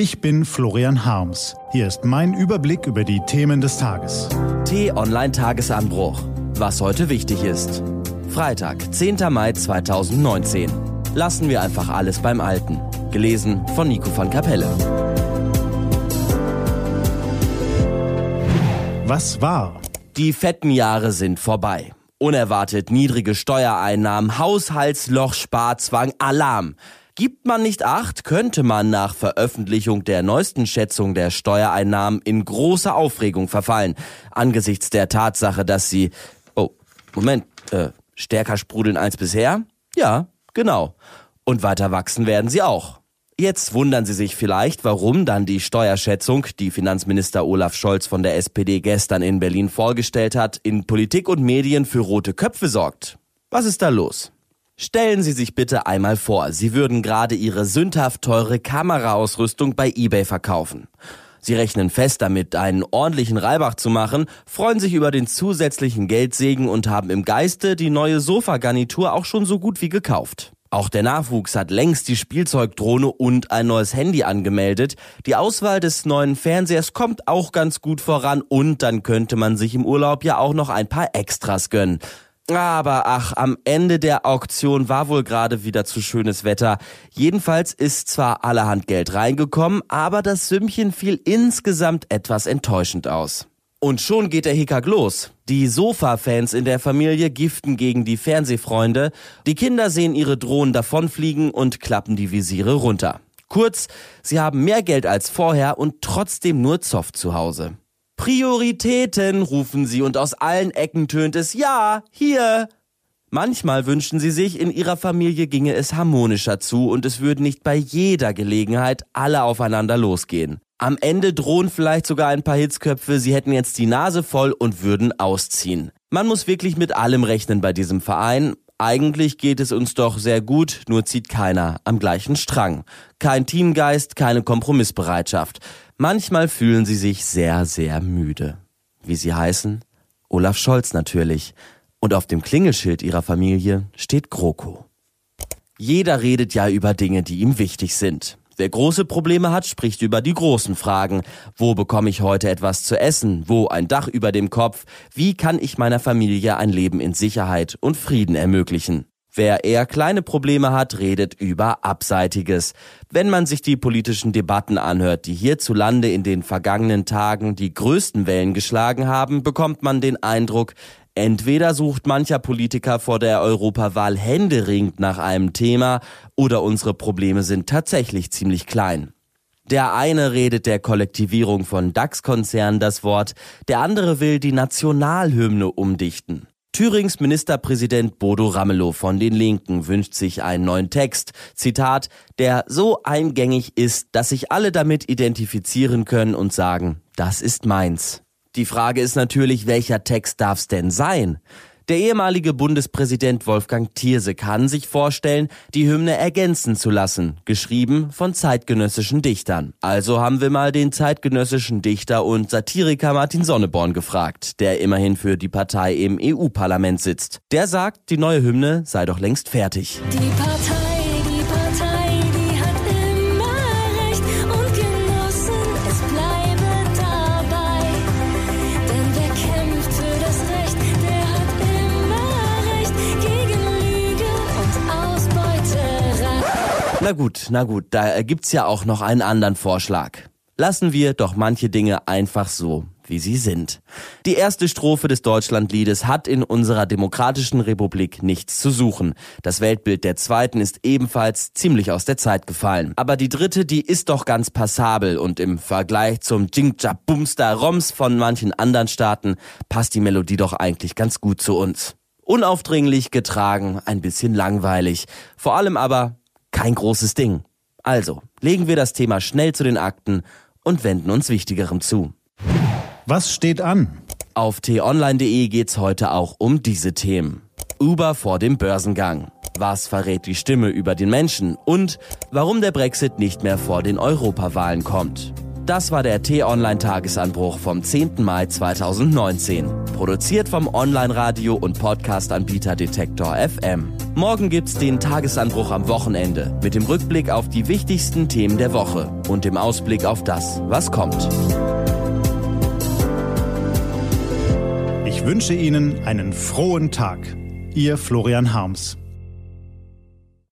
Ich bin Florian Harms. Hier ist mein Überblick über die Themen des Tages. T-Online Tagesanbruch. Was heute wichtig ist. Freitag, 10. Mai 2019. Lassen wir einfach alles beim Alten. Gelesen von Nico van Kapelle. Was war? Die fetten Jahre sind vorbei. Unerwartet niedrige Steuereinnahmen, Haushaltsloch, Sparzwang, Alarm. Gibt man nicht acht, könnte man nach Veröffentlichung der neuesten Schätzung der Steuereinnahmen in große Aufregung verfallen, angesichts der Tatsache, dass sie, oh, Moment, äh, stärker sprudeln als bisher? Ja, genau. Und weiter wachsen werden sie auch. Jetzt wundern Sie sich vielleicht, warum dann die Steuerschätzung, die Finanzminister Olaf Scholz von der SPD gestern in Berlin vorgestellt hat, in Politik und Medien für rote Köpfe sorgt. Was ist da los? Stellen Sie sich bitte einmal vor, Sie würden gerade Ihre sündhaft teure Kameraausrüstung bei eBay verkaufen. Sie rechnen fest damit, einen ordentlichen Reibach zu machen, freuen sich über den zusätzlichen Geldsegen und haben im Geiste die neue Sofagarnitur auch schon so gut wie gekauft. Auch der Nachwuchs hat längst die Spielzeugdrohne und ein neues Handy angemeldet. Die Auswahl des neuen Fernsehers kommt auch ganz gut voran und dann könnte man sich im Urlaub ja auch noch ein paar Extras gönnen. Aber ach, am Ende der Auktion war wohl gerade wieder zu schönes Wetter. Jedenfalls ist zwar allerhand Geld reingekommen, aber das Sümmchen fiel insgesamt etwas enttäuschend aus. Und schon geht der Hickhack los. Die Sofa-Fans in der Familie giften gegen die Fernsehfreunde. Die Kinder sehen ihre Drohnen davonfliegen und klappen die Visiere runter. Kurz, sie haben mehr Geld als vorher und trotzdem nur Zoff zu Hause. Prioritäten, rufen sie und aus allen Ecken tönt es Ja, hier. Manchmal wünschen sie sich, in ihrer Familie ginge es harmonischer zu und es würden nicht bei jeder Gelegenheit alle aufeinander losgehen. Am Ende drohen vielleicht sogar ein paar Hitzköpfe, sie hätten jetzt die Nase voll und würden ausziehen. Man muss wirklich mit allem rechnen bei diesem Verein. Eigentlich geht es uns doch sehr gut, nur zieht keiner am gleichen Strang. Kein Teamgeist, keine Kompromissbereitschaft. Manchmal fühlen sie sich sehr, sehr müde. Wie sie heißen? Olaf Scholz natürlich. Und auf dem Klingelschild ihrer Familie steht GroKo. Jeder redet ja über Dinge, die ihm wichtig sind. Wer große Probleme hat, spricht über die großen Fragen. Wo bekomme ich heute etwas zu essen? Wo ein Dach über dem Kopf? Wie kann ich meiner Familie ein Leben in Sicherheit und Frieden ermöglichen? Wer eher kleine Probleme hat, redet über Abseitiges. Wenn man sich die politischen Debatten anhört, die hierzulande in den vergangenen Tagen die größten Wellen geschlagen haben, bekommt man den Eindruck, Entweder sucht mancher Politiker vor der Europawahl händeringend nach einem Thema oder unsere Probleme sind tatsächlich ziemlich klein. Der eine redet der Kollektivierung von DAX-Konzernen das Wort, der andere will die Nationalhymne umdichten. Thürings Ministerpräsident Bodo Ramelow von den Linken wünscht sich einen neuen Text, Zitat, der so eingängig ist, dass sich alle damit identifizieren können und sagen, das ist meins. Die Frage ist natürlich, welcher Text darf's denn sein? Der ehemalige Bundespräsident Wolfgang Thierse kann sich vorstellen, die Hymne ergänzen zu lassen, geschrieben von zeitgenössischen Dichtern. Also haben wir mal den zeitgenössischen Dichter und Satiriker Martin Sonneborn gefragt, der immerhin für die Partei im EU-Parlament sitzt. Der sagt, die neue Hymne sei doch längst fertig. Die Partei Na gut, na gut, da gibt's ja auch noch einen anderen Vorschlag. Lassen wir doch manche Dinge einfach so, wie sie sind. Die erste Strophe des Deutschlandliedes hat in unserer demokratischen Republik nichts zu suchen. Das Weltbild der zweiten ist ebenfalls ziemlich aus der Zeit gefallen. Aber die dritte, die ist doch ganz passabel und im Vergleich zum Jingjab Bumster Roms von manchen anderen Staaten passt die Melodie doch eigentlich ganz gut zu uns. Unaufdringlich getragen, ein bisschen langweilig. Vor allem aber kein großes Ding. Also, legen wir das Thema schnell zu den Akten und wenden uns Wichtigerem zu. Was steht an? Auf t-online.de geht's heute auch um diese Themen. Uber vor dem Börsengang. Was verrät die Stimme über den Menschen? Und warum der Brexit nicht mehr vor den Europawahlen kommt. Das war der T-Online-Tagesanbruch vom 10. Mai 2019. Produziert vom Online-Radio- und Podcast-Anbieter Detektor FM. Morgen gibt's den Tagesanbruch am Wochenende mit dem Rückblick auf die wichtigsten Themen der Woche und dem Ausblick auf das, was kommt. Ich wünsche Ihnen einen frohen Tag. Ihr Florian Harms.